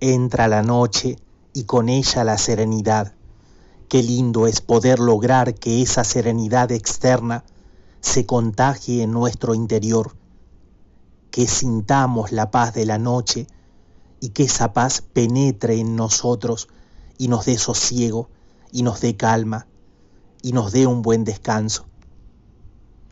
Entra la noche y con ella la serenidad. Qué lindo es poder lograr que esa serenidad externa se contagie en nuestro interior, que sintamos la paz de la noche y que esa paz penetre en nosotros y nos dé sosiego y nos dé calma y nos dé un buen descanso.